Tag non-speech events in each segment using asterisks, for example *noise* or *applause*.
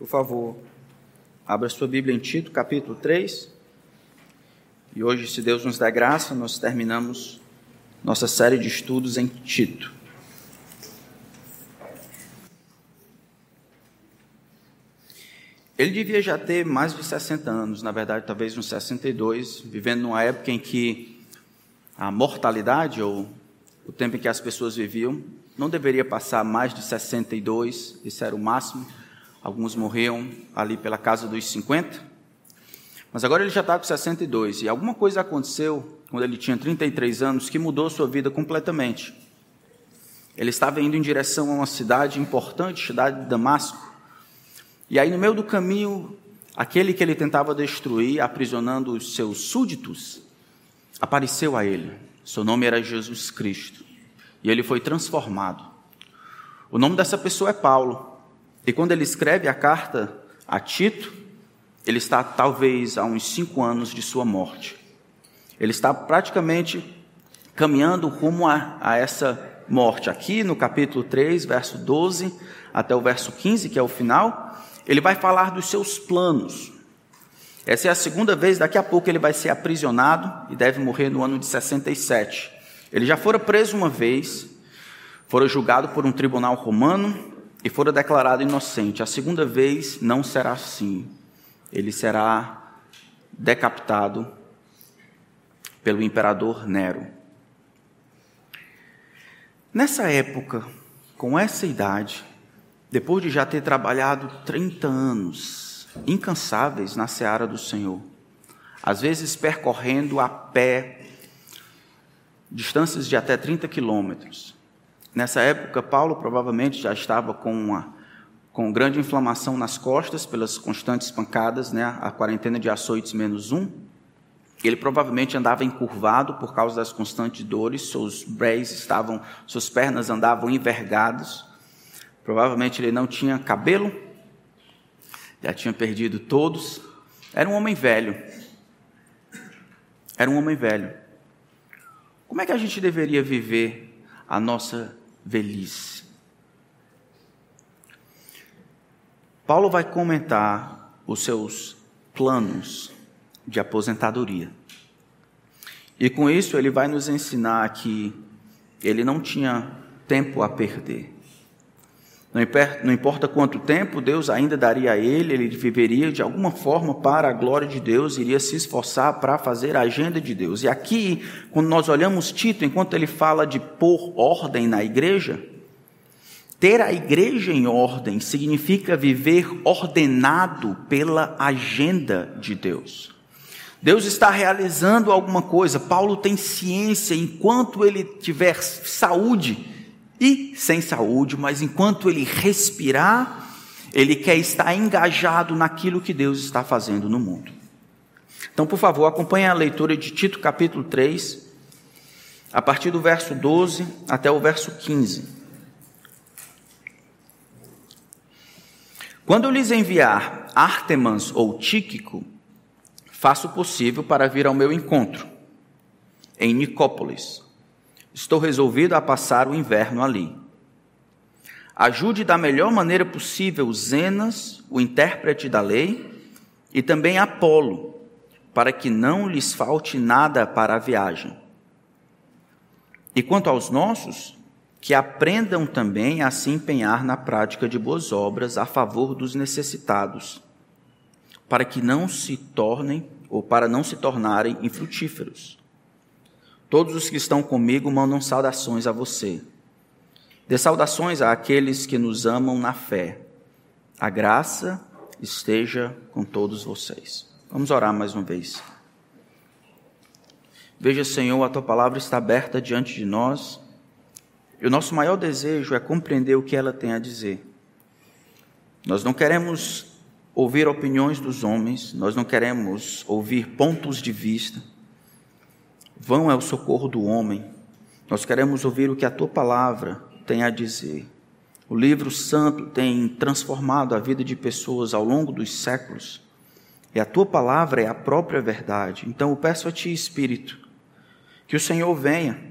Por favor, abra sua Bíblia em Tito, capítulo 3. E hoje, se Deus nos der graça, nós terminamos nossa série de estudos em Tito. Ele devia já ter mais de 60 anos, na verdade, talvez uns 62, vivendo numa época em que a mortalidade, ou o tempo em que as pessoas viviam, não deveria passar mais de 62, esse era o máximo. Alguns morriam ali pela casa dos 50. Mas agora ele já está com 62 e alguma coisa aconteceu quando ele tinha 33 anos que mudou sua vida completamente. Ele estava indo em direção a uma cidade importante, cidade de Damasco. E aí no meio do caminho, aquele que ele tentava destruir, aprisionando os seus súditos, apareceu a ele. Seu nome era Jesus Cristo. E ele foi transformado. O nome dessa pessoa é Paulo. E quando ele escreve a carta a Tito, ele está talvez a uns cinco anos de sua morte. Ele está praticamente caminhando rumo a, a essa morte. Aqui no capítulo 3, verso 12 até o verso 15, que é o final, ele vai falar dos seus planos. Essa é a segunda vez, daqui a pouco ele vai ser aprisionado e deve morrer no ano de 67. Ele já fora preso uma vez, fora julgado por um tribunal romano, e fora declarado inocente. A segunda vez não será assim. Ele será decapitado pelo imperador Nero. Nessa época, com essa idade, depois de já ter trabalhado 30 anos incansáveis na seara do Senhor, às vezes percorrendo a pé distâncias de até 30 quilômetros, Nessa época, Paulo provavelmente já estava com uma com grande inflamação nas costas pelas constantes pancadas, né, a quarentena de açoites menos um. Ele provavelmente andava encurvado por causa das constantes dores, seus brés estavam, suas pernas andavam envergadas. Provavelmente ele não tinha cabelo, já tinha perdido todos. Era um homem velho. Era um homem velho. Como é que a gente deveria viver a nossa velhice. Paulo vai comentar os seus planos de aposentadoria. E com isso ele vai nos ensinar que ele não tinha tempo a perder. Não importa quanto tempo Deus ainda daria a ele, ele viveria de alguma forma para a glória de Deus, iria se esforçar para fazer a agenda de Deus. E aqui, quando nós olhamos Tito, enquanto ele fala de pôr ordem na igreja, ter a igreja em ordem significa viver ordenado pela agenda de Deus. Deus está realizando alguma coisa, Paulo tem ciência, enquanto ele tiver saúde, e sem saúde, mas enquanto ele respirar, ele quer estar engajado naquilo que Deus está fazendo no mundo. Então, por favor, acompanhe a leitura de Tito capítulo 3, a partir do verso 12 até o verso 15. Quando lhes enviar Artemas ou Tíquico, faço o possível para vir ao meu encontro, em Nicópolis Estou resolvido a passar o inverno ali. Ajude da melhor maneira possível Zenas, o intérprete da lei, e também Apolo, para que não lhes falte nada para a viagem. E quanto aos nossos, que aprendam também a se empenhar na prática de boas obras a favor dos necessitados, para que não se tornem ou para não se tornarem infrutíferos. Todos os que estão comigo mandam saudações a você. Dê saudações àqueles que nos amam na fé. A graça esteja com todos vocês. Vamos orar mais uma vez. Veja, Senhor, a tua palavra está aberta diante de nós. E o nosso maior desejo é compreender o que ela tem a dizer. Nós não queremos ouvir opiniões dos homens, nós não queremos ouvir pontos de vista. Vão é o socorro do homem. Nós queremos ouvir o que a tua palavra tem a dizer. O livro santo tem transformado a vida de pessoas ao longo dos séculos. E a tua palavra é a própria verdade. Então eu peço a ti, Espírito, que o Senhor venha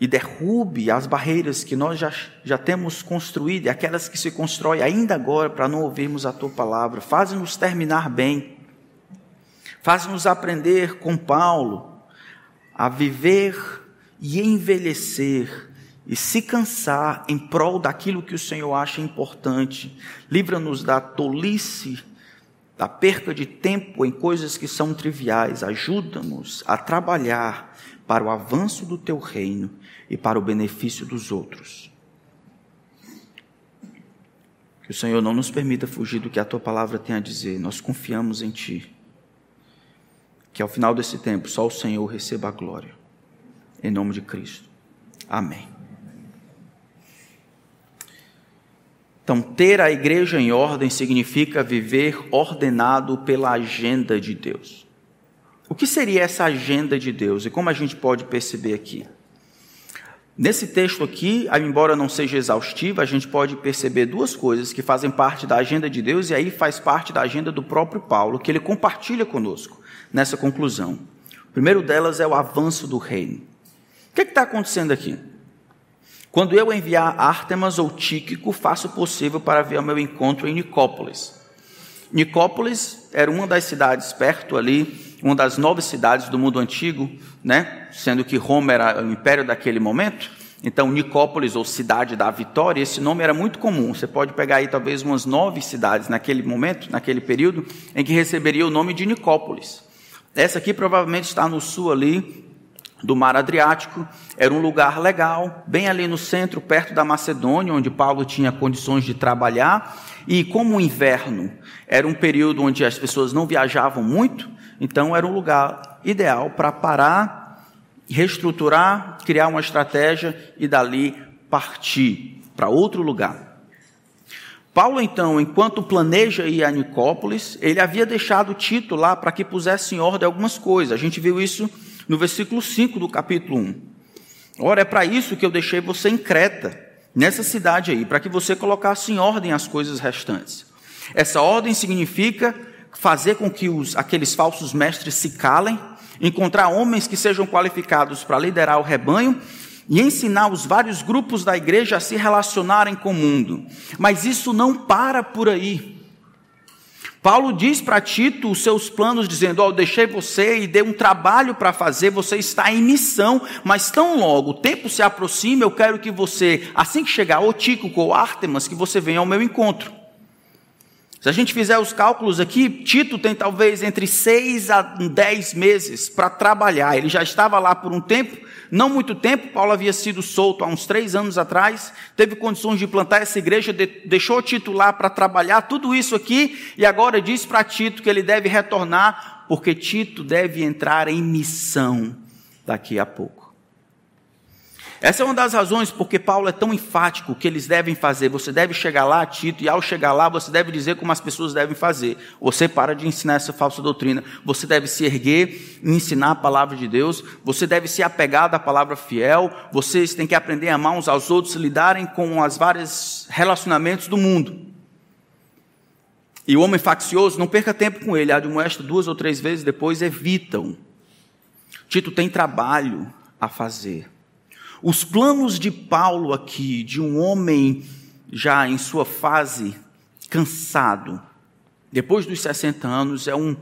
e derrube as barreiras que nós já, já temos construído e aquelas que se constroem ainda agora para não ouvirmos a tua palavra. Faz-nos terminar bem. Faz-nos aprender com Paulo a viver e envelhecer e se cansar em prol daquilo que o Senhor acha importante. Livra-nos da tolice, da perca de tempo em coisas que são triviais. Ajuda-nos a trabalhar para o avanço do teu reino e para o benefício dos outros. Que o Senhor não nos permita fugir do que a tua palavra tem a dizer. Nós confiamos em ti. Que ao final desse tempo só o Senhor receba a glória. Em nome de Cristo. Amém. Então, ter a igreja em ordem significa viver ordenado pela agenda de Deus. O que seria essa agenda de Deus e como a gente pode perceber aqui? Nesse texto aqui, embora não seja exaustiva, a gente pode perceber duas coisas que fazem parte da agenda de Deus e aí faz parte da agenda do próprio Paulo, que ele compartilha conosco nessa conclusão. O primeiro delas é o avanço do reino. O que é está acontecendo aqui? Quando eu enviar Artemas ou Tíquico, faço o possível para vir ao meu encontro em Nicópolis. Nicópolis era uma das cidades perto ali, uma das nove cidades do mundo antigo, né? Sendo que Roma era o império daquele momento. Então, Nicópolis, ou Cidade da Vitória, esse nome era muito comum. Você pode pegar aí talvez umas nove cidades naquele momento, naquele período, em que receberia o nome de Nicópolis. Essa aqui provavelmente está no sul ali do Mar Adriático. Era um lugar legal, bem ali no centro, perto da Macedônia, onde Paulo tinha condições de trabalhar. E como o inverno era um período onde as pessoas não viajavam muito, então era um lugar ideal para parar, reestruturar, criar uma estratégia e dali partir para outro lugar. Paulo, então, enquanto planeja ir a Nicópolis, ele havia deixado Tito lá para que pusesse em ordem algumas coisas. A gente viu isso no versículo 5 do capítulo 1. Ora, é para isso que eu deixei você em Creta, nessa cidade aí, para que você colocasse em ordem as coisas restantes. Essa ordem significa fazer com que os, aqueles falsos mestres se calem, encontrar homens que sejam qualificados para liderar o rebanho e ensinar os vários grupos da igreja a se relacionarem com o mundo. Mas isso não para por aí. Paulo diz para Tito os seus planos, dizendo: Ó, deixei você e dei um trabalho para fazer, você está em missão, mas tão logo o tempo se aproxima, eu quero que você, assim que chegar, ou Tíquico ou Artemas, que você venha ao meu encontro. Se a gente fizer os cálculos aqui, Tito tem talvez entre seis a dez meses para trabalhar. Ele já estava lá por um tempo, não muito tempo. Paulo havia sido solto há uns três anos atrás, teve condições de plantar essa igreja, deixou Tito lá para trabalhar tudo isso aqui, e agora diz para Tito que ele deve retornar, porque Tito deve entrar em missão daqui a pouco. Essa é uma das razões porque Paulo é tão enfático que eles devem fazer. Você deve chegar lá, Tito, e ao chegar lá, você deve dizer como as pessoas devem fazer. Você para de ensinar essa falsa doutrina. Você deve se erguer e ensinar a palavra de Deus. Você deve se apegar à palavra fiel. Vocês têm que aprender a amar uns aos outros, lidarem com as vários relacionamentos do mundo. E o homem faccioso, não perca tempo com ele. Admoesta duas ou três vezes, depois evitam. Tito tem trabalho a fazer. Os planos de Paulo aqui, de um homem já em sua fase cansado, depois dos 60 anos, é um,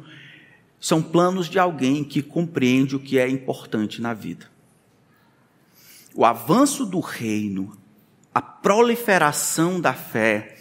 são planos de alguém que compreende o que é importante na vida. O avanço do reino, a proliferação da fé,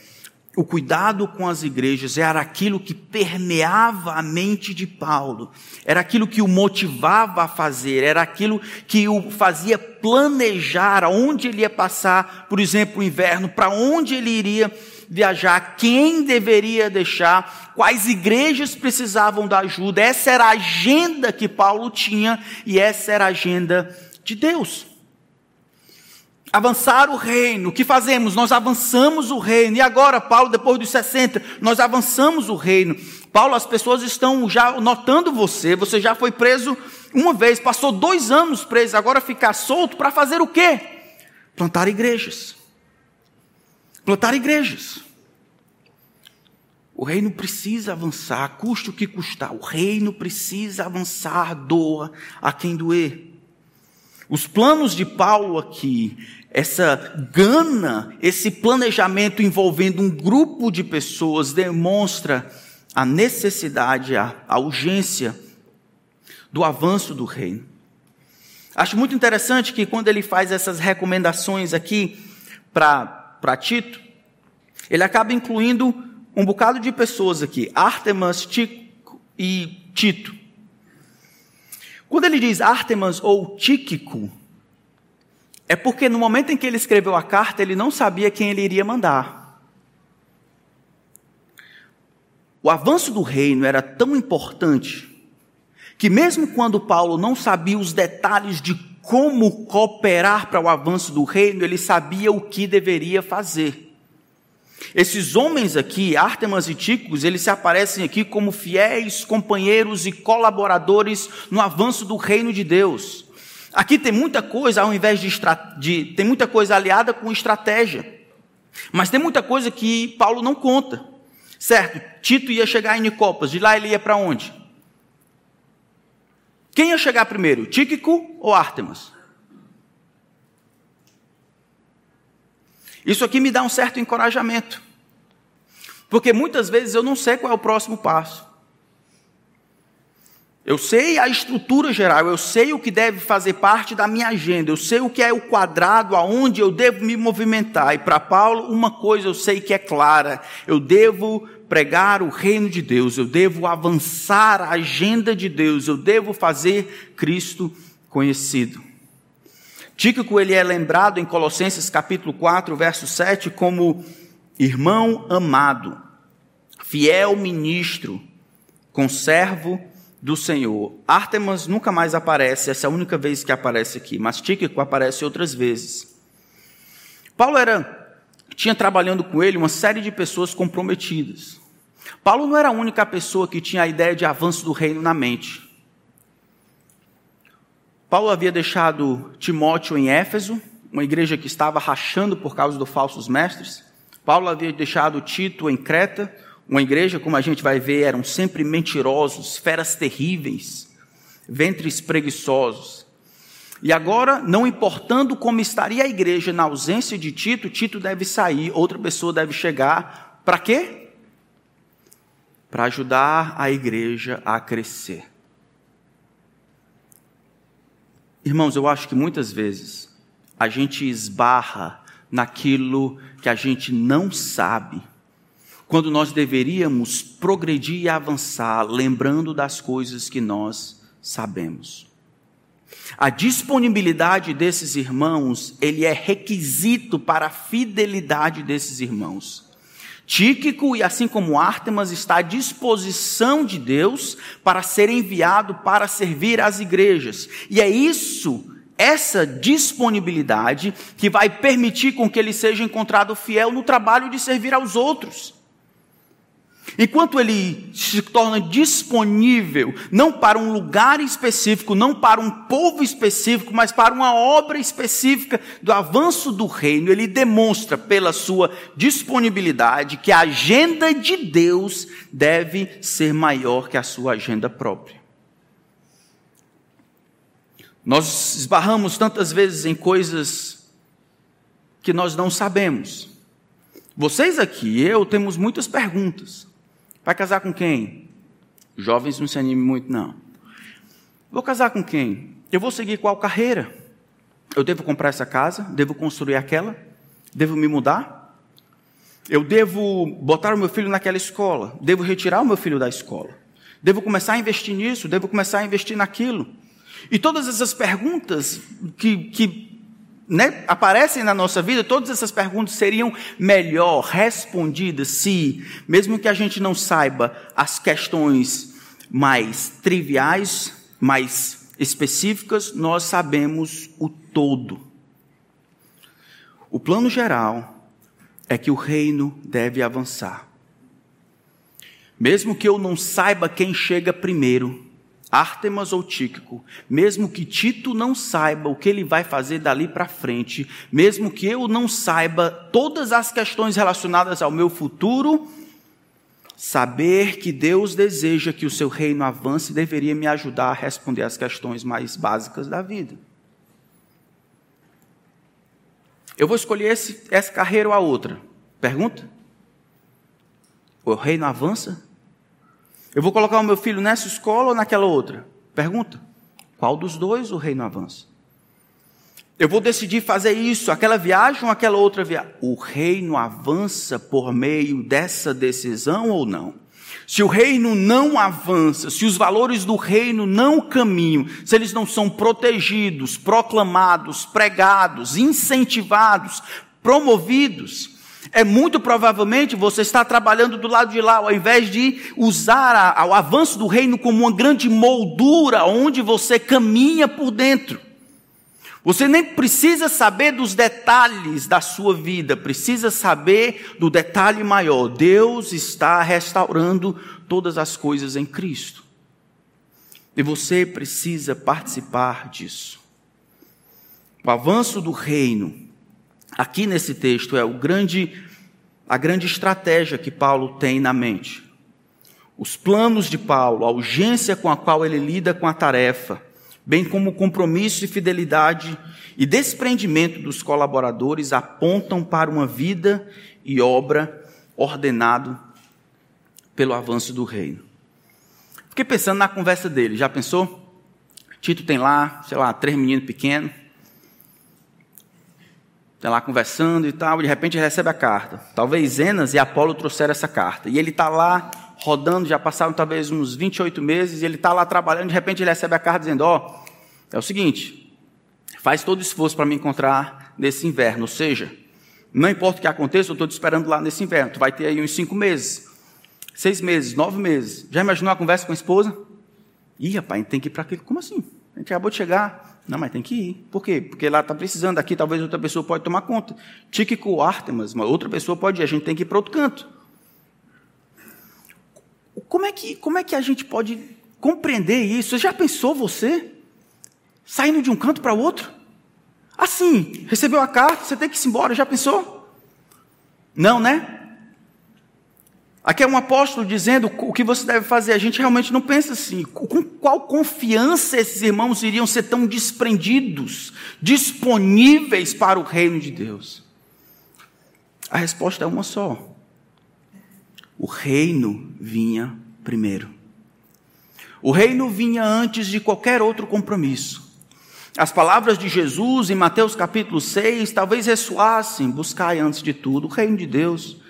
o cuidado com as igrejas era aquilo que permeava a mente de Paulo, era aquilo que o motivava a fazer, era aquilo que o fazia planejar aonde ele ia passar, por exemplo, o inverno, para onde ele iria viajar, quem deveria deixar, quais igrejas precisavam da ajuda. Essa era a agenda que Paulo tinha e essa era a agenda de Deus avançar o reino. O que fazemos? Nós avançamos o reino. E agora, Paulo, depois dos 60, nós avançamos o reino. Paulo, as pessoas estão já notando você. Você já foi preso uma vez, passou dois anos preso, agora ficar solto para fazer o quê? Plantar igrejas. Plantar igrejas. O reino precisa avançar, custe o que custar. O reino precisa avançar, doa a quem doer. Os planos de Paulo aqui, essa gana, esse planejamento envolvendo um grupo de pessoas demonstra a necessidade, a, a urgência do avanço do reino. Acho muito interessante que quando ele faz essas recomendações aqui para Tito, ele acaba incluindo um bocado de pessoas aqui, Artemas, Tico e Tito. Quando ele diz Artemas ou Tíquico, é porque no momento em que ele escreveu a carta, ele não sabia quem ele iria mandar. O avanço do reino era tão importante que, mesmo quando Paulo não sabia os detalhes de como cooperar para o avanço do reino, ele sabia o que deveria fazer. Esses homens aqui, Artemas e Tíquicos, eles se aparecem aqui como fiéis companheiros e colaboradores no avanço do reino de Deus. Aqui tem muita coisa, ao invés de, de tem muita coisa aliada com estratégia. Mas tem muita coisa que Paulo não conta. Certo? Tito ia chegar em Nicópolis, de lá ele ia para onde? Quem ia chegar primeiro, Tíquico ou Ártemas? Isso aqui me dá um certo encorajamento. Porque muitas vezes eu não sei qual é o próximo passo. Eu sei a estrutura geral, eu sei o que deve fazer parte da minha agenda, eu sei o que é o quadrado aonde eu devo me movimentar. E para Paulo, uma coisa eu sei que é clara: eu devo pregar o reino de Deus, eu devo avançar a agenda de Deus, eu devo fazer Cristo conhecido. Tíquico ele é lembrado em Colossenses capítulo 4, verso 7 como irmão amado, fiel ministro, conservo do Senhor. Artemas nunca mais aparece, essa é a única vez que aparece aqui, mas Tíquico aparece outras vezes. Paulo era, tinha trabalhando com ele uma série de pessoas comprometidas. Paulo não era a única pessoa que tinha a ideia de avanço do reino na mente. Paulo havia deixado Timóteo em Éfeso, uma igreja que estava rachando por causa dos falsos mestres. Paulo havia deixado Tito em Creta, uma igreja, como a gente vai ver, eram sempre mentirosos, feras terríveis, ventres preguiçosos. E agora, não importando como estaria a igreja na ausência de Tito, Tito deve sair, outra pessoa deve chegar. Para quê? Para ajudar a igreja a crescer. Irmãos, eu acho que muitas vezes a gente esbarra naquilo que a gente não sabe quando nós deveríamos progredir e avançar, lembrando das coisas que nós sabemos. A disponibilidade desses irmãos, ele é requisito para a fidelidade desses irmãos. Tíquico e assim como Ártemas está à disposição de Deus para ser enviado para servir as igrejas. E é isso, essa disponibilidade que vai permitir com que ele seja encontrado fiel no trabalho de servir aos outros. Enquanto ele se torna disponível, não para um lugar específico, não para um povo específico, mas para uma obra específica do avanço do reino, ele demonstra pela sua disponibilidade que a agenda de Deus deve ser maior que a sua agenda própria. Nós esbarramos tantas vezes em coisas que nós não sabemos. Vocês aqui, eu, temos muitas perguntas. Vai casar com quem? Jovens não se animem muito, não. Vou casar com quem? Eu vou seguir qual carreira? Eu devo comprar essa casa? Devo construir aquela? Devo me mudar? Eu devo botar o meu filho naquela escola? Devo retirar o meu filho da escola? Devo começar a investir nisso? Devo começar a investir naquilo? E todas essas perguntas que, que né, aparecem na nossa vida, todas essas perguntas seriam melhor respondidas se, mesmo que a gente não saiba as questões mais triviais, mais específicas, nós sabemos o todo. O plano geral é que o reino deve avançar. Mesmo que eu não saiba quem chega primeiro, Ártemas ou Tíquico, mesmo que Tito não saiba o que ele vai fazer dali para frente, mesmo que eu não saiba todas as questões relacionadas ao meu futuro, saber que Deus deseja que o seu reino avance deveria me ajudar a responder as questões mais básicas da vida. Eu vou escolher esse, essa carreira ou a outra. Pergunta? O reino avança? Eu vou colocar o meu filho nessa escola ou naquela outra? Pergunta. Qual dos dois o reino avança? Eu vou decidir fazer isso, aquela viagem ou aquela outra viagem. O reino avança por meio dessa decisão ou não? Se o reino não avança, se os valores do reino não caminham, se eles não são protegidos, proclamados, pregados, incentivados, promovidos, é muito provavelmente você está trabalhando do lado de lá, ao invés de usar a, o avanço do reino como uma grande moldura onde você caminha por dentro. Você nem precisa saber dos detalhes da sua vida, precisa saber do detalhe maior. Deus está restaurando todas as coisas em Cristo. E você precisa participar disso. O avanço do reino, aqui nesse texto, é o grande, a grande estratégia que Paulo tem na mente. Os planos de Paulo, a urgência com a qual ele lida com a tarefa, bem como o compromisso e fidelidade e desprendimento dos colaboradores apontam para uma vida e obra ordenado pelo avanço do reino. Fiquei pensando na conversa dele, já pensou? Tito tem lá, sei lá, três meninos pequenos, está lá conversando e tal, de repente recebe a carta. Talvez Zenas e Apolo trouxeram essa carta. E ele está lá rodando, já passaram talvez uns 28 meses, e ele está lá trabalhando, de repente ele recebe a carta dizendo, ó, oh, é o seguinte, faz todo esforço para me encontrar nesse inverno, ou seja, não importa o que aconteça, eu estou te esperando lá nesse inverno, tu vai ter aí uns cinco meses, seis meses, nove meses, já imaginou a conversa com a esposa? Ih, rapaz, a gente tem que ir para aquele, como assim? A gente acabou de chegar, não, mas tem que ir. Por quê? Porque lá está precisando, aqui talvez outra pessoa pode tomar conta. Tíquico Artemas, uma outra pessoa pode ir, a gente tem que ir para outro canto. Como é que, como é que a gente pode compreender isso? Você já pensou você? Saindo de um canto para outro? Assim, recebeu a carta, você tem que ir embora, já pensou? Não, né? Aqui é um apóstolo dizendo o que você deve fazer. A gente realmente não pensa assim. Com qual confiança esses irmãos iriam ser tão desprendidos, disponíveis para o reino de Deus? A resposta é uma só. O reino vinha primeiro. O reino vinha antes de qualquer outro compromisso. As palavras de Jesus em Mateus capítulo 6 talvez ressoassem: buscai antes de tudo o reino de Deus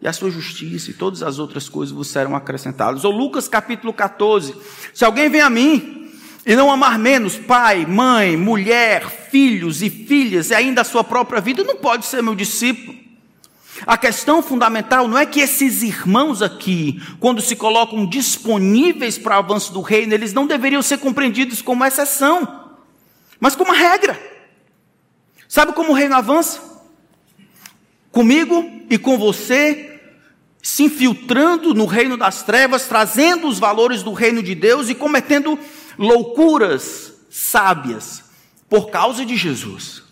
e a sua justiça, e todas as outras coisas vos serão acrescentadas. Ou Lucas capítulo 14: Se alguém vem a mim e não amar menos pai, mãe, mulher, filhos e filhas, e ainda a sua própria vida, não pode ser meu discípulo. A questão fundamental não é que esses irmãos aqui, quando se colocam disponíveis para o avanço do reino, eles não deveriam ser compreendidos como exceção, mas como regra. Sabe como o reino avança? Comigo e com você, se infiltrando no reino das trevas, trazendo os valores do reino de Deus e cometendo loucuras sábias por causa de Jesus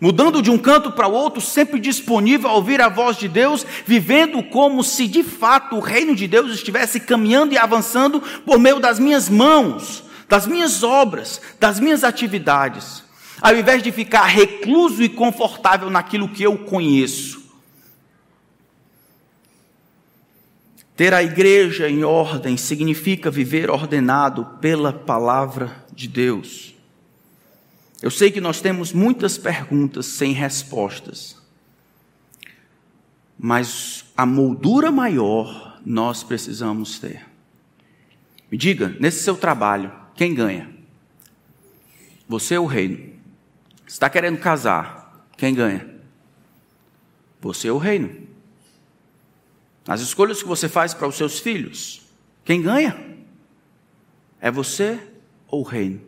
mudando de um canto para o outro, sempre disponível a ouvir a voz de Deus, vivendo como se de fato o reino de Deus estivesse caminhando e avançando por meio das minhas mãos, das minhas obras, das minhas atividades, ao invés de ficar recluso e confortável naquilo que eu conheço. Ter a igreja em ordem significa viver ordenado pela palavra de Deus. Eu sei que nós temos muitas perguntas sem respostas, mas a moldura maior nós precisamos ter. Me diga, nesse seu trabalho, quem ganha? Você ou o reino? Está querendo casar? Quem ganha? Você ou o reino? Nas escolhas que você faz para os seus filhos, quem ganha? É você ou o reino?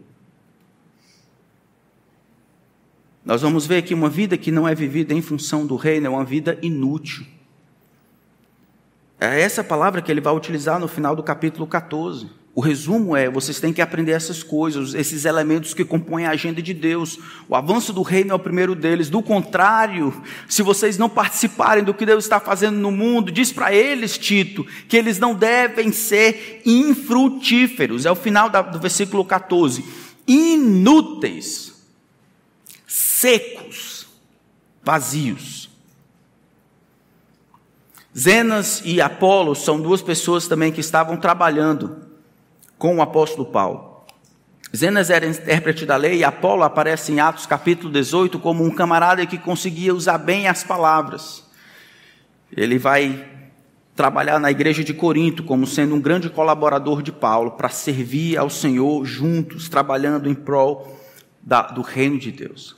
Nós vamos ver que uma vida que não é vivida em função do reino é uma vida inútil. É essa palavra que ele vai utilizar no final do capítulo 14. O resumo é: vocês têm que aprender essas coisas, esses elementos que compõem a agenda de Deus. O avanço do reino é o primeiro deles. Do contrário, se vocês não participarem do que Deus está fazendo no mundo, diz para eles, Tito, que eles não devem ser infrutíferos. É o final do versículo 14. Inúteis secos, vazios. Zenas e Apolo são duas pessoas também que estavam trabalhando com o apóstolo Paulo. Zenas era intérprete da lei e Apolo aparece em Atos capítulo 18 como um camarada que conseguia usar bem as palavras. Ele vai trabalhar na igreja de Corinto como sendo um grande colaborador de Paulo para servir ao Senhor juntos, trabalhando em prol da, do reino de Deus.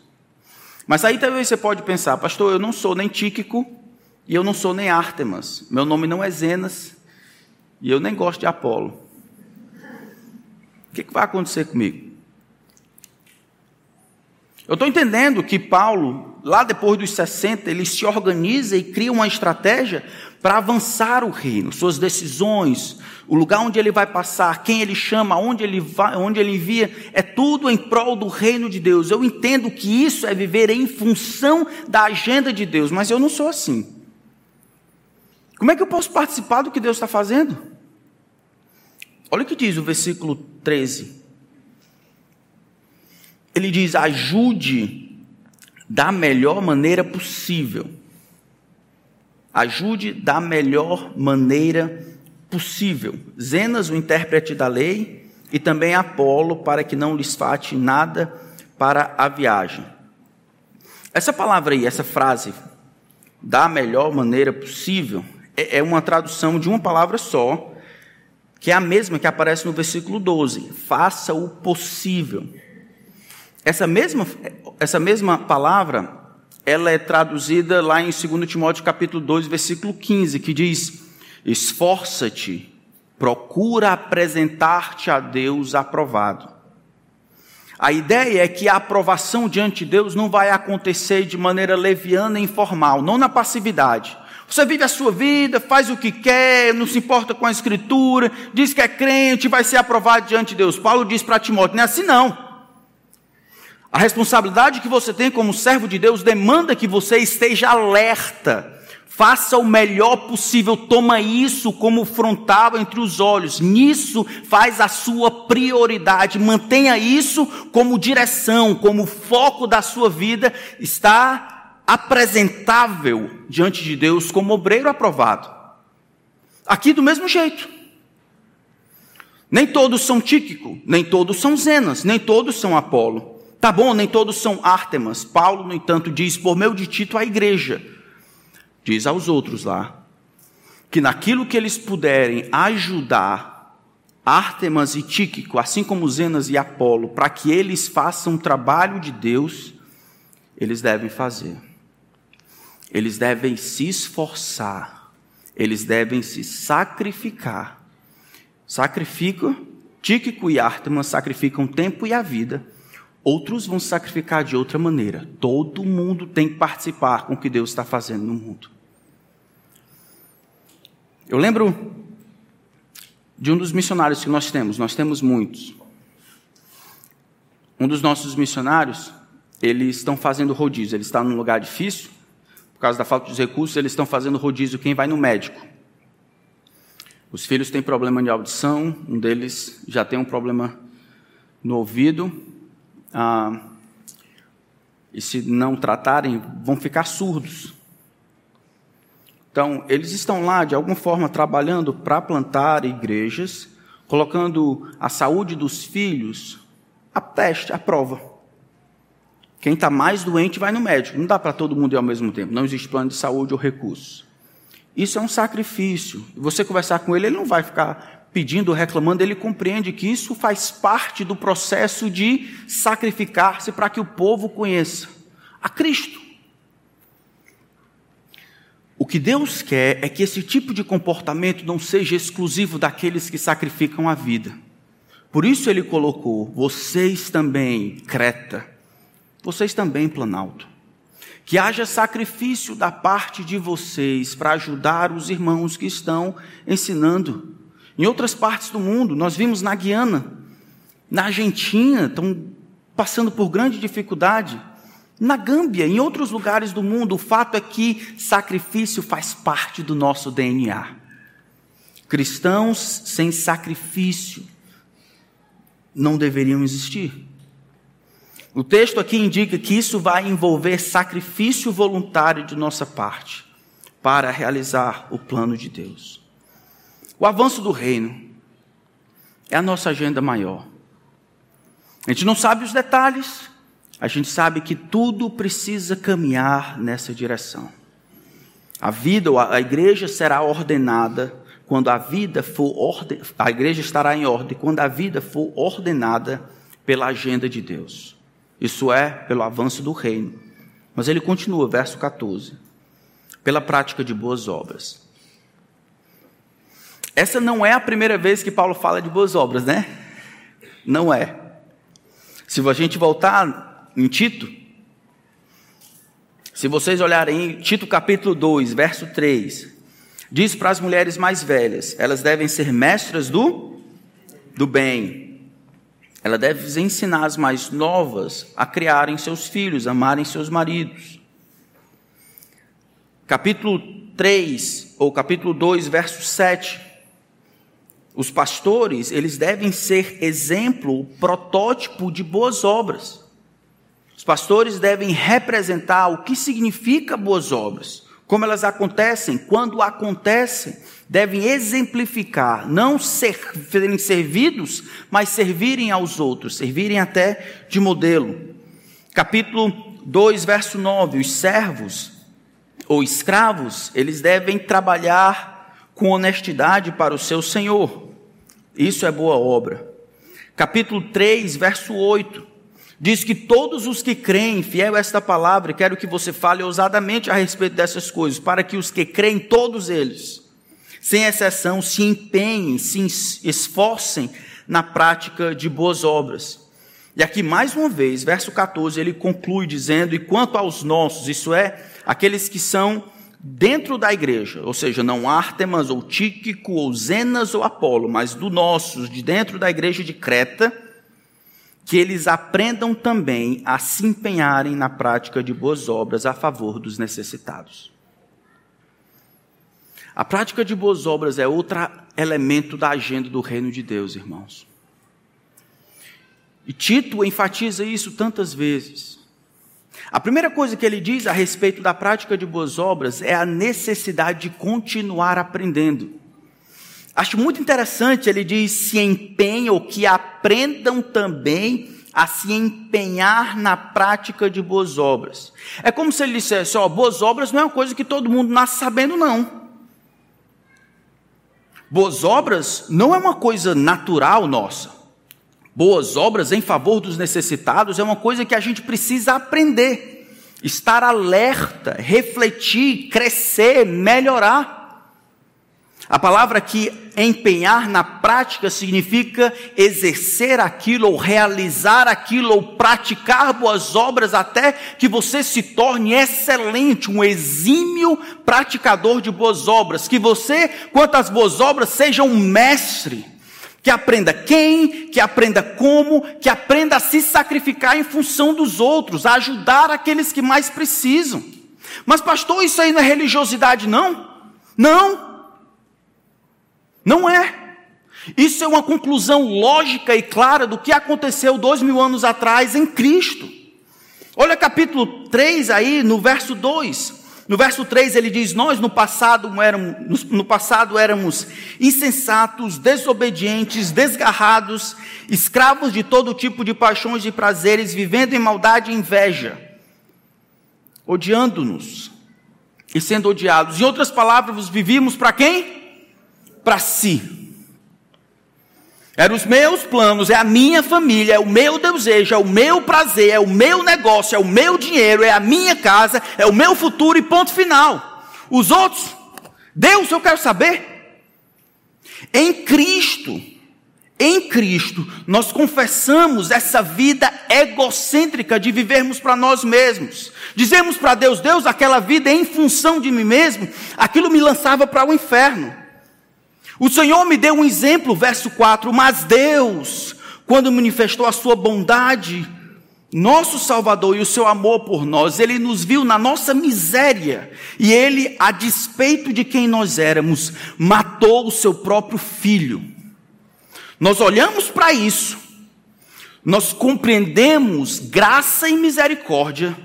Mas aí talvez você pode pensar, pastor, eu não sou nem Tíquico e eu não sou nem Ártemas. Meu nome não é Zenas e eu nem gosto de Apolo. O que, que vai acontecer comigo? Eu estou entendendo que Paulo, lá depois dos 60, ele se organiza e cria uma estratégia para avançar o reino, suas decisões, o lugar onde ele vai passar, quem ele chama, onde ele vai, onde ele envia, é tudo em prol do reino de Deus. Eu entendo que isso é viver em função da agenda de Deus, mas eu não sou assim. Como é que eu posso participar do que Deus está fazendo? Olha o que diz o versículo 13. Ele diz: ajude da melhor maneira possível. Ajude da melhor maneira possível. Zenas, o intérprete da lei, e também Apolo, para que não lhes fate nada para a viagem. Essa palavra aí, essa frase, da melhor maneira possível, é, é uma tradução de uma palavra só, que é a mesma que aparece no versículo 12: faça o possível. Essa mesma, essa mesma palavra, ela é traduzida lá em 2 Timóteo capítulo 2, versículo 15, que diz: Esforça-te, procura apresentar-te a Deus aprovado. A ideia é que a aprovação diante de Deus não vai acontecer de maneira leviana e informal, não na passividade, você vive a sua vida, faz o que quer, não se importa com a escritura, diz que é crente, vai ser aprovado diante de Deus. Paulo diz para Timóteo: não é assim não. A responsabilidade que você tem como servo de Deus demanda que você esteja alerta. Faça o melhor possível, toma isso como frontal entre os olhos. Nisso faz a sua prioridade. Mantenha isso como direção, como foco da sua vida. Está apresentável diante de Deus como obreiro aprovado. Aqui do mesmo jeito. Nem todos são Tíquico, nem todos são Zenas, nem todos são Apolo. Tá bom, nem todos são Ártemas. Paulo, no entanto, diz por meio de Tito à igreja. Diz aos outros lá que naquilo que eles puderem ajudar Ártemas e Tíquico, assim como Zenas e Apolo, para que eles façam o trabalho de Deus, eles devem fazer eles devem se esforçar, eles devem se sacrificar. Sacrificam, Tíquico e Ártemas sacrificam tempo e a vida, outros vão sacrificar de outra maneira. Todo mundo tem que participar com o que Deus está fazendo no mundo. Eu lembro de um dos missionários que nós temos, nós temos muitos. Um dos nossos missionários, eles estão fazendo rodízio, ele está num lugar difícil, por causa da falta de recursos, eles estão fazendo rodízio quem vai no médico. Os filhos têm problema de audição, um deles já tem um problema no ouvido. Ah, e se não tratarem, vão ficar surdos. Então, eles estão lá, de alguma forma, trabalhando para plantar igrejas, colocando a saúde dos filhos a teste, a prova. Quem está mais doente vai no médico. Não dá para todo mundo ir ao mesmo tempo. Não existe plano de saúde ou recurso. Isso é um sacrifício. Você conversar com ele, ele não vai ficar pedindo, reclamando, ele compreende que isso faz parte do processo de sacrificar-se para que o povo conheça a Cristo. O que Deus quer é que esse tipo de comportamento não seja exclusivo daqueles que sacrificam a vida. Por isso ele colocou: vocês também, Creta, vocês também, Planalto. Que haja sacrifício da parte de vocês para ajudar os irmãos que estão ensinando. Em outras partes do mundo, nós vimos na Guiana, na Argentina, estão passando por grande dificuldade. Na Gâmbia, em outros lugares do mundo, o fato é que sacrifício faz parte do nosso DNA. Cristãos sem sacrifício não deveriam existir. O texto aqui indica que isso vai envolver sacrifício voluntário de nossa parte para realizar o plano de Deus. O avanço do reino é a nossa agenda maior. A gente não sabe os detalhes, a gente sabe que tudo precisa caminhar nessa direção. A vida, a igreja será ordenada quando a vida for orden... a igreja estará em ordem quando a vida for ordenada pela agenda de Deus. Isso é pelo avanço do reino. Mas ele continua, verso 14. Pela prática de boas obras. Essa não é a primeira vez que Paulo fala de boas obras, né? Não é. Se a gente voltar em Tito, se vocês olharem Tito capítulo 2, verso 3, diz para as mulheres mais velhas, elas devem ser mestras do, do bem, ela deve ensinar as mais novas a criarem seus filhos, amarem seus maridos. Capítulo 3, ou capítulo 2, verso 7. Os pastores, eles devem ser exemplo, protótipo de boas obras. Os pastores devem representar o que significa boas obras, como elas acontecem, quando acontecem devem exemplificar, não serem servidos, mas servirem aos outros, servirem até de modelo. Capítulo 2, verso 9: os servos ou escravos, eles devem trabalhar com honestidade para o seu senhor. Isso é boa obra. Capítulo 3, verso 8. Diz que todos os que creem, fiel a esta palavra, quero que você fale ousadamente a respeito dessas coisas, para que os que creem, todos eles, sem exceção, se empenhem, se esforcem na prática de boas obras. E aqui, mais uma vez, verso 14, ele conclui dizendo: E quanto aos nossos, isso é, aqueles que são dentro da igreja, ou seja, não Ártemas, ou Tíquico, ou Zenas, ou Apolo, mas do nossos, de dentro da igreja de Creta, que eles aprendam também a se empenharem na prática de boas obras a favor dos necessitados. A prática de boas obras é outro elemento da agenda do reino de Deus, irmãos. E Tito enfatiza isso tantas vezes. A primeira coisa que ele diz a respeito da prática de boas obras é a necessidade de continuar aprendendo. Acho muito interessante, ele diz: se empenham, que aprendam também a se empenhar na prática de boas obras. É como se ele dissesse: ó, boas obras não é uma coisa que todo mundo nasce sabendo, não. Boas obras não é uma coisa natural nossa. Boas obras em favor dos necessitados é uma coisa que a gente precisa aprender, estar alerta, refletir, crescer, melhorar. A palavra que empenhar na prática significa exercer aquilo, ou realizar aquilo, ou praticar boas obras até que você se torne excelente, um exímio praticador de boas obras. Que você, quanto às boas obras, seja um mestre. Que aprenda quem, que aprenda como, que aprenda a se sacrificar em função dos outros, a ajudar aqueles que mais precisam. Mas, pastor, isso aí não é religiosidade, não? Não. Não é. Isso é uma conclusão lógica e clara do que aconteceu dois mil anos atrás em Cristo. Olha capítulo 3 aí, no verso 2. No verso 3 ele diz: Nós no passado éramos, no passado éramos insensatos, desobedientes, desgarrados, escravos de todo tipo de paixões e prazeres, vivendo em maldade e inveja, odiando-nos e sendo odiados. Em outras palavras, vivíamos para quem? Para si. Eram os meus planos, é a minha família, é o meu desejo, é o meu prazer, é o meu negócio, é o meu dinheiro, é a minha casa, é o meu futuro e ponto final. Os outros, Deus, eu quero saber. Em Cristo, em Cristo, nós confessamos essa vida egocêntrica de vivermos para nós mesmos. Dizemos para Deus, Deus, aquela vida em função de mim mesmo, aquilo me lançava para o inferno. O Senhor me deu um exemplo, verso 4, mas Deus, quando manifestou a sua bondade, nosso Salvador e o seu amor por nós, ele nos viu na nossa miséria e ele, a despeito de quem nós éramos, matou o seu próprio filho. Nós olhamos para isso, nós compreendemos graça e misericórdia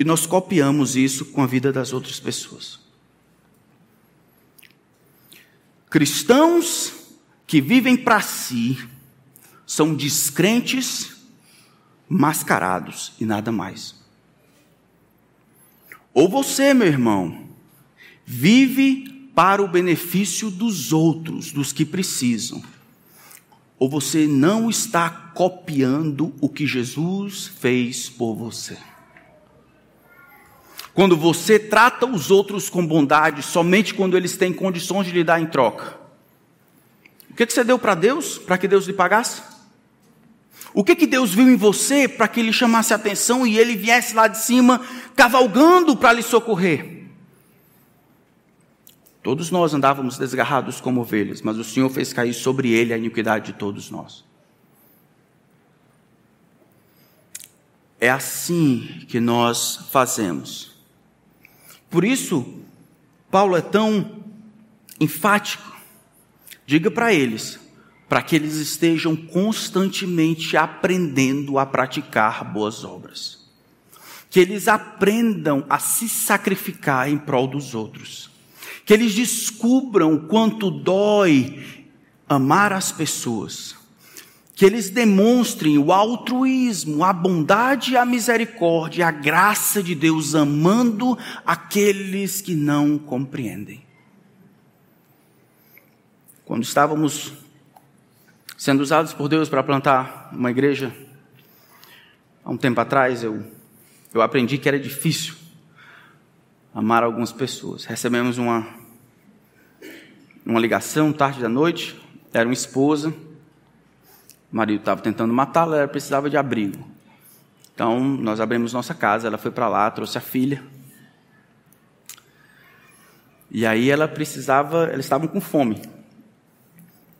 e nós copiamos isso com a vida das outras pessoas. Cristãos que vivem para si são descrentes mascarados e nada mais. Ou você, meu irmão, vive para o benefício dos outros, dos que precisam. Ou você não está copiando o que Jesus fez por você. Quando você trata os outros com bondade somente quando eles têm condições de lhe dar em troca. O que, você deu para Deus para que Deus lhe pagasse? O que, que Deus viu em você para que ele chamasse a atenção e ele viesse lá de cima cavalgando para lhe socorrer? Todos nós andávamos desgarrados como ovelhas, mas o Senhor fez cair sobre ele a iniquidade de todos nós. É assim que nós fazemos. Por isso, Paulo é tão enfático. Diga para eles, para que eles estejam constantemente aprendendo a praticar boas obras. Que eles aprendam a se sacrificar em prol dos outros. Que eles descubram quanto dói amar as pessoas que eles demonstrem o altruísmo, a bondade, a misericórdia, a graça de Deus, amando aqueles que não compreendem. Quando estávamos sendo usados por Deus para plantar uma igreja, há um tempo atrás, eu, eu aprendi que era difícil amar algumas pessoas. Recebemos uma, uma ligação tarde da noite, era uma esposa o marido estava tentando matá-la, ela precisava de abrigo. Então, nós abrimos nossa casa, ela foi para lá, trouxe a filha. E aí ela precisava, eles estavam com fome.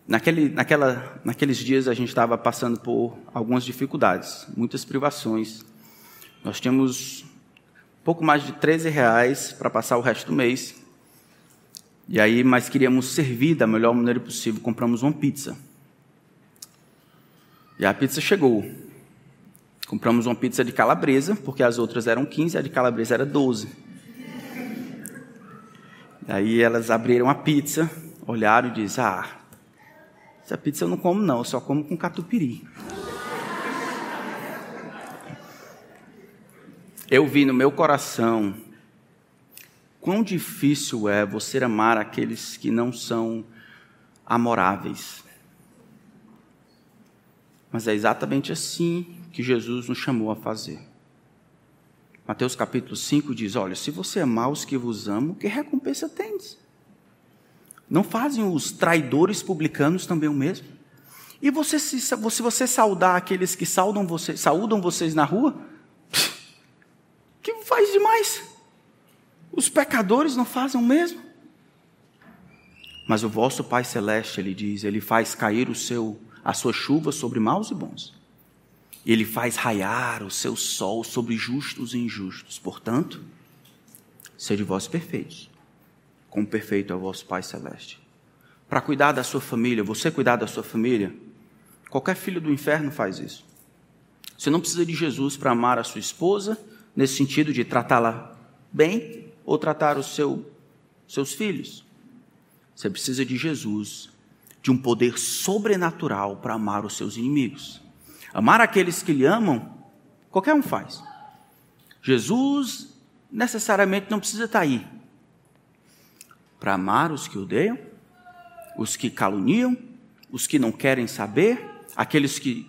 Naquele, naquela, naqueles dias a gente estava passando por algumas dificuldades, muitas privações. Nós tínhamos pouco mais de 13 reais para passar o resto do mês. E aí, mas queríamos servir da melhor maneira possível, compramos uma pizza. E a pizza chegou. Compramos uma pizza de calabresa, porque as outras eram 15, a de calabresa era 12. E aí elas abriram a pizza, olharam e disseram: Ah, essa pizza eu não como, não, eu só como com catupiry. Eu vi no meu coração quão difícil é você amar aqueles que não são amoráveis. Mas é exatamente assim que Jesus nos chamou a fazer. Mateus capítulo 5 diz: Olha, se você amar os que vos amam, que recompensa tens? Não fazem os traidores publicanos também o mesmo? E você, se, se você saudar aqueles que saudam, você, saudam vocês na rua, *laughs* que faz demais? Os pecadores não fazem o mesmo? Mas o vosso Pai Celeste, ele diz, ele faz cair o seu a sua chuva sobre maus e bons. Ele faz raiar o seu sol sobre justos e injustos. Portanto, sede vós perfeitos, como perfeito é o vosso Pai Celeste. Para cuidar da sua família, você cuidar da sua família, qualquer filho do inferno faz isso. Você não precisa de Jesus para amar a sua esposa, nesse sentido de tratá-la bem, ou tratar os seu, seus filhos. Você precisa de Jesus de um poder sobrenatural para amar os seus inimigos. Amar aqueles que lhe amam, qualquer um faz. Jesus necessariamente não precisa estar aí para amar os que odeiam, os que caluniam, os que não querem saber, aqueles que,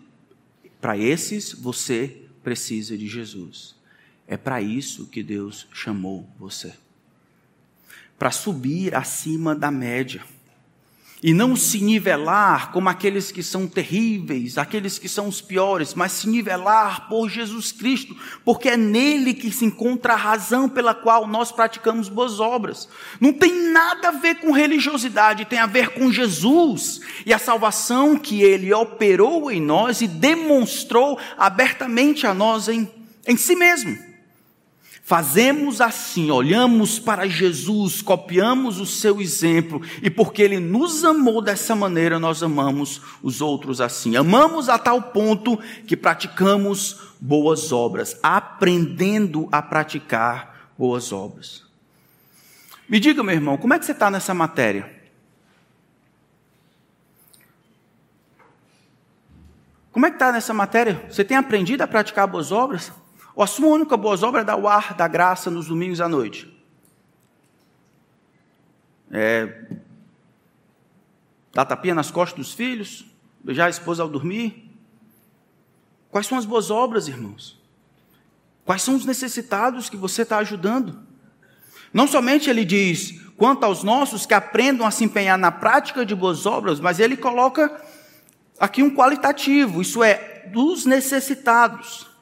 para esses, você precisa de Jesus. É para isso que Deus chamou você para subir acima da média e não se nivelar como aqueles que são terríveis, aqueles que são os piores, mas se nivelar por Jesus Cristo, porque é nele que se encontra a razão pela qual nós praticamos boas obras. Não tem nada a ver com religiosidade, tem a ver com Jesus e a salvação que ele operou em nós e demonstrou abertamente a nós em, em si mesmo. Fazemos assim, olhamos para Jesus, copiamos o seu exemplo, e porque ele nos amou dessa maneira, nós amamos os outros assim. Amamos a tal ponto que praticamos boas obras, aprendendo a praticar boas obras. Me diga, meu irmão, como é que você está nessa matéria? Como é que está nessa matéria? Você tem aprendido a praticar boas obras? Ou a sua única boa obra é dar o ar da graça nos domingos à noite? É, dar tapinha nas costas dos filhos? Beijar a esposa ao dormir? Quais são as boas obras, irmãos? Quais são os necessitados que você está ajudando? Não somente ele diz, quanto aos nossos que aprendam a se empenhar na prática de boas obras, mas ele coloca aqui um qualitativo, isso é, dos necessitados.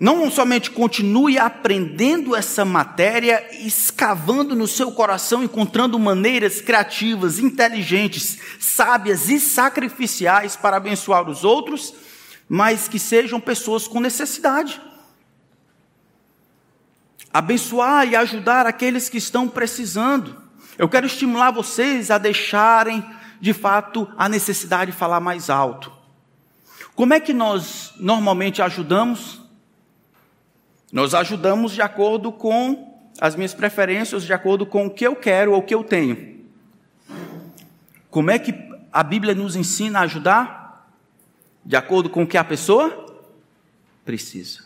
Não somente continue aprendendo essa matéria, escavando no seu coração, encontrando maneiras criativas, inteligentes, sábias e sacrificiais para abençoar os outros, mas que sejam pessoas com necessidade. Abençoar e ajudar aqueles que estão precisando. Eu quero estimular vocês a deixarem, de fato, a necessidade de falar mais alto. Como é que nós normalmente ajudamos? Nós ajudamos de acordo com as minhas preferências, de acordo com o que eu quero ou o que eu tenho. Como é que a Bíblia nos ensina a ajudar? De acordo com o que a pessoa precisa.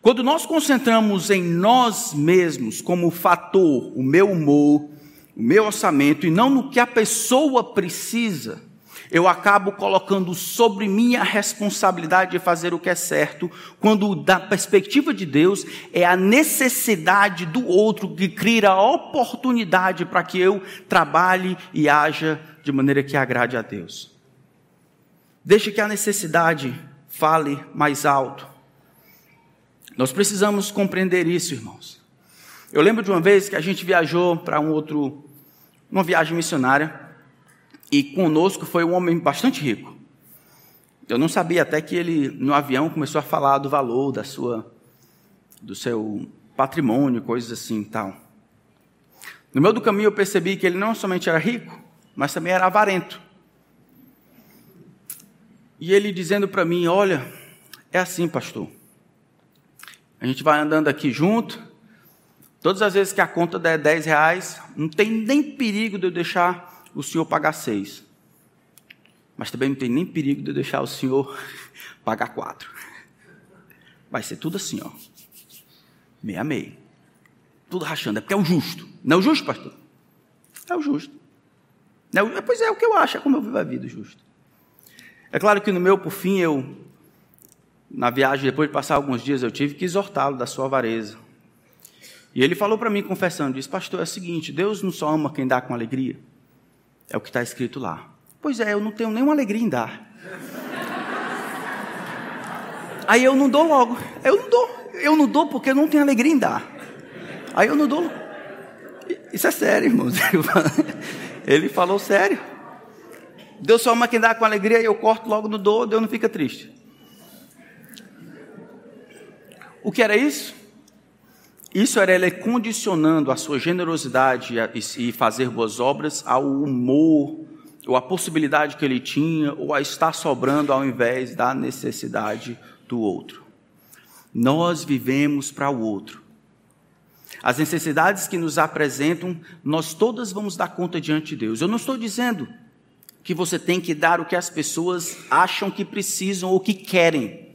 Quando nós concentramos em nós mesmos como fator, o meu humor, o meu orçamento, e não no que a pessoa precisa, eu acabo colocando sobre mim a responsabilidade de fazer o que é certo, quando da perspectiva de Deus é a necessidade do outro que cria a oportunidade para que eu trabalhe e haja de maneira que agrade a Deus. Deixe que a necessidade fale mais alto. Nós precisamos compreender isso, irmãos. Eu lembro de uma vez que a gente viajou para um outro, uma viagem missionária, e conosco foi um homem bastante rico. Eu não sabia até que ele, no avião, começou a falar do valor da sua, do seu patrimônio, coisas assim tal. No meio do caminho eu percebi que ele não somente era rico, mas também era avarento. E ele dizendo para mim: Olha, é assim, pastor. A gente vai andando aqui junto. Todas as vezes que a conta der 10 reais, não tem nem perigo de eu deixar o senhor pagar seis. Mas também não tem nem perigo de deixar o senhor *laughs* pagar quatro. Vai ser tudo assim, ó. Meia meia. Tudo rachando. É porque é o justo. Não é o justo, pastor? É o justo. É o... Pois é, o que eu acho, é como eu vivo a vida justo. É claro que no meu, por fim, eu, na viagem, depois de passar alguns dias, eu tive que exortá-lo da sua avareza. E ele falou para mim, confessando, disse, pastor, é o seguinte, Deus não só ama quem dá com alegria, é o que está escrito lá. Pois é, eu não tenho nenhuma alegria em dar. Aí eu não dou logo. Eu não dou. Eu não dou porque eu não tenho alegria em dar. Aí eu não dou. Isso é sério, irmãos. *laughs* Ele falou sério. Deus só ama quem dá com alegria e eu corto logo no dou, Deus não fica triste. O que era isso? Isso era ele condicionando a sua generosidade e fazer boas obras ao humor, ou à possibilidade que ele tinha, ou a estar sobrando ao invés da necessidade do outro. Nós vivemos para o outro. As necessidades que nos apresentam, nós todas vamos dar conta diante de Deus. Eu não estou dizendo que você tem que dar o que as pessoas acham que precisam ou que querem.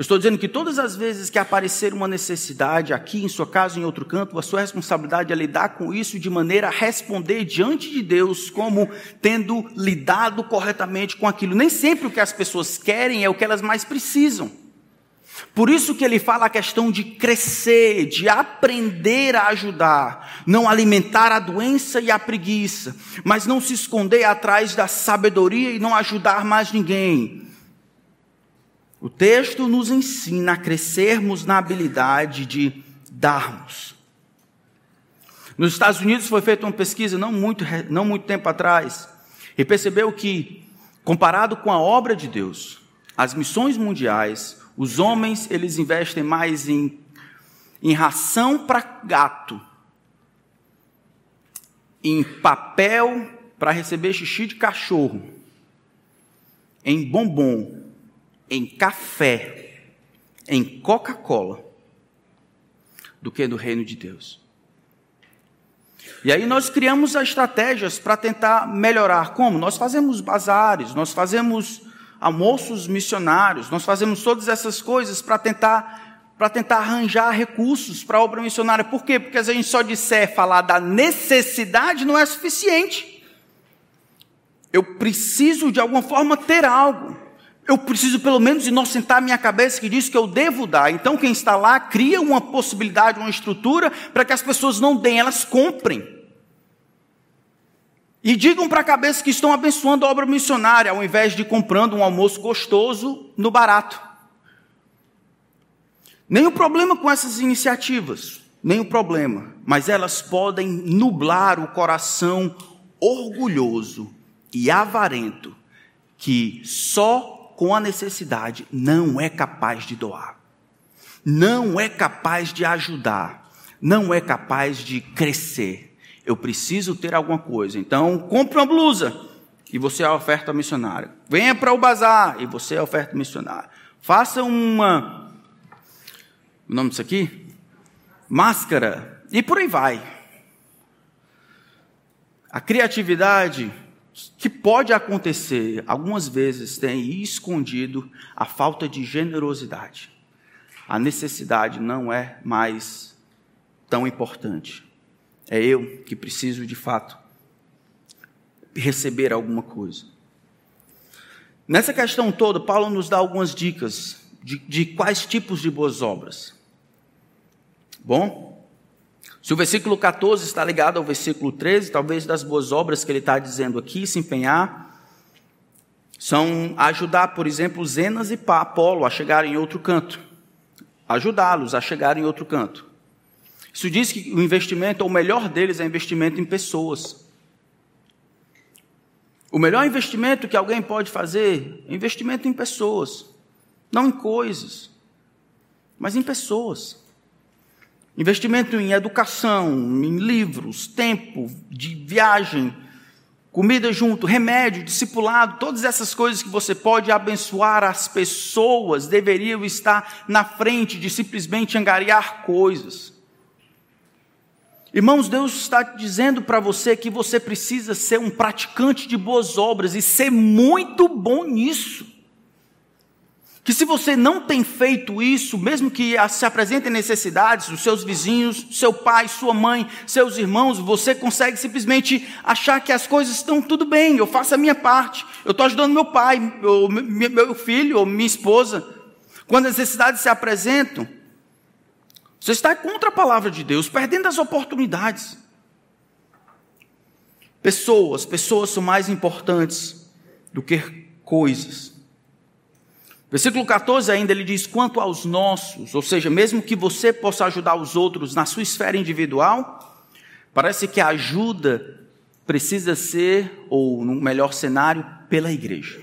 Eu estou dizendo que todas as vezes que aparecer uma necessidade aqui, em sua casa, em outro canto, a sua responsabilidade é lidar com isso de maneira a responder diante de Deus como tendo lidado corretamente com aquilo. Nem sempre o que as pessoas querem é o que elas mais precisam. Por isso que ele fala a questão de crescer, de aprender a ajudar, não alimentar a doença e a preguiça, mas não se esconder atrás da sabedoria e não ajudar mais ninguém o texto nos ensina a crescermos na habilidade de darmos. Nos Estados Unidos foi feita uma pesquisa não muito, não muito tempo atrás e percebeu que, comparado com a obra de Deus, as missões mundiais, os homens eles investem mais em em ração para gato, em papel para receber xixi de cachorro, em bombom, em café, em Coca-Cola, do que no reino de Deus. E aí nós criamos estratégias para tentar melhorar. Como? Nós fazemos bazares, nós fazemos almoços missionários, nós fazemos todas essas coisas para tentar para tentar arranjar recursos para a obra missionária. Por quê? Porque se a gente só disser falar da necessidade não é suficiente. Eu preciso de alguma forma ter algo. Eu preciso pelo menos inocentar a minha cabeça que diz que eu devo dar. Então quem está lá cria uma possibilidade, uma estrutura para que as pessoas não deem, elas comprem. E digam para a cabeça que estão abençoando a obra missionária, ao invés de comprando um almoço gostoso no barato. Nenhum problema com essas iniciativas, nenhum problema, mas elas podem nublar o coração orgulhoso e avarento que só com a necessidade não é capaz de doar, não é capaz de ajudar, não é capaz de crescer eu preciso ter alguma coisa. Então, compre uma blusa e você é a oferta missionária. Venha para o bazar e você é a oferta missionária. Faça uma. O nome disso aqui? Máscara. E por aí vai. A criatividade que pode acontecer, algumas vezes tem escondido a falta de generosidade. A necessidade não é mais tão importante. É eu que preciso de fato receber alguma coisa. Nessa questão toda, Paulo nos dá algumas dicas de, de quais tipos de boas obras. Bom, se o versículo 14 está ligado ao versículo 13, talvez das boas obras que ele está dizendo aqui, se empenhar, são ajudar, por exemplo, Zenas e Apolo a chegarem em outro canto. Ajudá-los a chegarem em outro canto. Isso diz que o investimento, ou o melhor deles, é investimento em pessoas. O melhor investimento que alguém pode fazer é investimento em pessoas, não em coisas, mas em pessoas. Investimento em educação, em livros, tempo de viagem, comida junto, remédio, discipulado, todas essas coisas que você pode abençoar as pessoas deveriam estar na frente de simplesmente angariar coisas. Irmãos, Deus está dizendo para você que você precisa ser um praticante de boas obras e ser muito bom nisso. Que se você não tem feito isso, mesmo que se apresentem necessidades dos seus vizinhos, seu pai, sua mãe, seus irmãos, você consegue simplesmente achar que as coisas estão tudo bem, eu faço a minha parte, eu estou ajudando meu pai, meu, meu filho ou minha esposa. Quando as necessidades se apresentam, você está contra a palavra de Deus, perdendo as oportunidades. Pessoas, pessoas são mais importantes do que coisas. Versículo 14 ainda ele diz: quanto aos nossos, ou seja, mesmo que você possa ajudar os outros na sua esfera individual, parece que a ajuda precisa ser, ou no melhor cenário, pela igreja.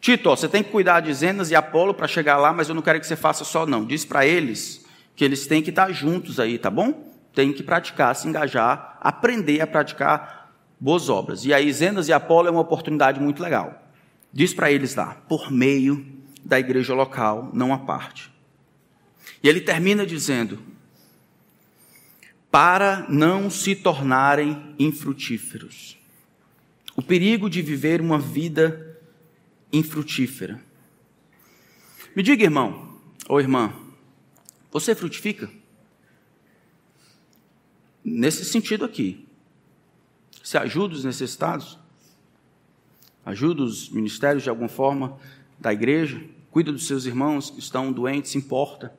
Tito, ó, você tem que cuidar de Zenas e Apolo para chegar lá, mas eu não quero que você faça só, não. Diz para eles que eles têm que estar juntos aí, tá bom? Tem que praticar, se engajar, aprender a praticar boas obras. E aí, Zenas e Apolo é uma oportunidade muito legal. Diz para eles lá, por meio da igreja local, não a parte. E ele termina dizendo: para não se tornarem infrutíferos. O perigo de viver uma vida infrutífera. Me diga, irmão ou irmã, você frutifica? Nesse sentido aqui. Você ajuda os necessitados? Ajuda os ministérios de alguma forma da igreja? Cuida dos seus irmãos que estão doentes, se importa?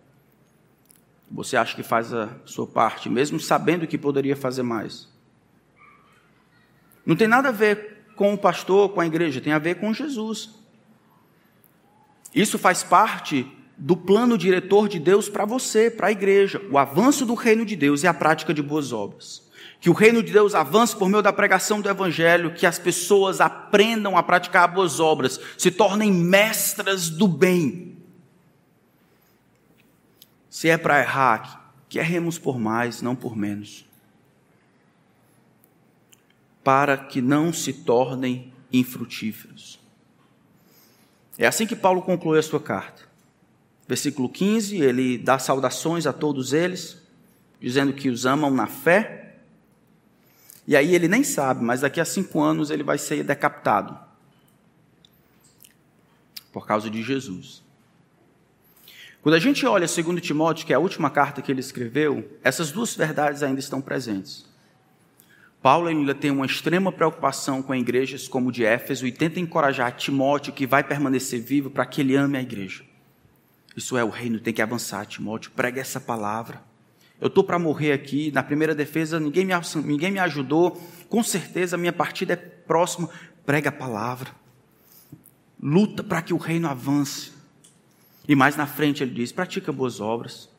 Você acha que faz a sua parte, mesmo sabendo que poderia fazer mais? Não tem nada a ver com o pastor, com a igreja, tem a ver com Jesus. Isso faz parte do plano diretor de Deus para você, para a igreja, o avanço do reino de Deus e a prática de boas obras. Que o reino de Deus avance por meio da pregação do evangelho, que as pessoas aprendam a praticar boas obras, se tornem mestras do bem. Se é para errar, que erremos por mais, não por menos, para que não se tornem infrutíferos. É assim que Paulo conclui a sua carta. Versículo 15, ele dá saudações a todos eles, dizendo que os amam na fé. E aí ele nem sabe, mas daqui a cinco anos ele vai ser decapitado por causa de Jesus. Quando a gente olha 2 Timóteo, que é a última carta que ele escreveu, essas duas verdades ainda estão presentes. Paulo ainda tem uma extrema preocupação com igrejas como de Éfeso e tenta encorajar Timóteo, que vai permanecer vivo, para que ele ame a igreja. Isso é, o reino tem que avançar, Timóteo, prega essa palavra. Eu estou para morrer aqui, na primeira defesa, ninguém me, ninguém me ajudou, com certeza a minha partida é próxima, prega a palavra. Luta para que o reino avance. E mais na frente ele diz: pratica boas obras,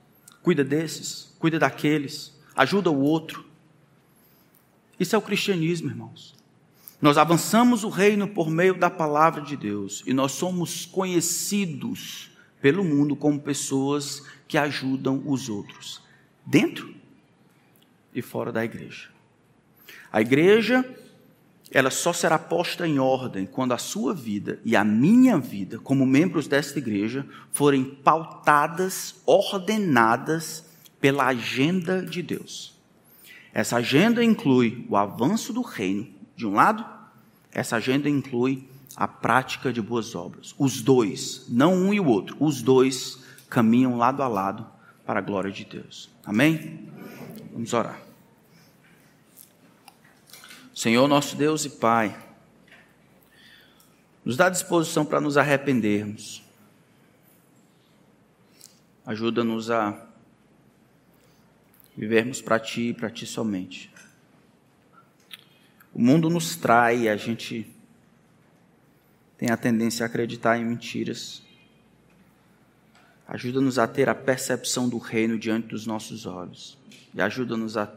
cuida desses, cuida daqueles, ajuda o outro. Isso é o cristianismo, irmãos. Nós avançamos o reino por meio da palavra de Deus e nós somos conhecidos pelo mundo como pessoas que ajudam os outros, dentro e fora da igreja. A igreja, ela só será posta em ordem quando a sua vida e a minha vida, como membros desta igreja, forem pautadas, ordenadas pela agenda de Deus. Essa agenda inclui o avanço do reino, de um lado, essa agenda inclui a prática de boas obras. Os dois, não um e o outro, os dois caminham lado a lado para a glória de Deus. Amém? Vamos orar. Senhor nosso Deus e Pai, nos dá disposição para nos arrependermos. Ajuda-nos a vivermos para Ti e para Ti somente. O mundo nos trai, a gente tem a tendência a acreditar em mentiras. Ajuda-nos a ter a percepção do reino diante dos nossos olhos. E ajuda-nos a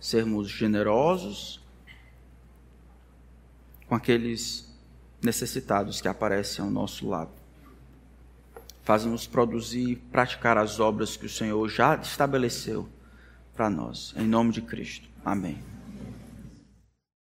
sermos generosos com aqueles necessitados que aparecem ao nosso lado. Faz-nos produzir e praticar as obras que o Senhor já estabeleceu para nós. Em nome de Cristo. Amém.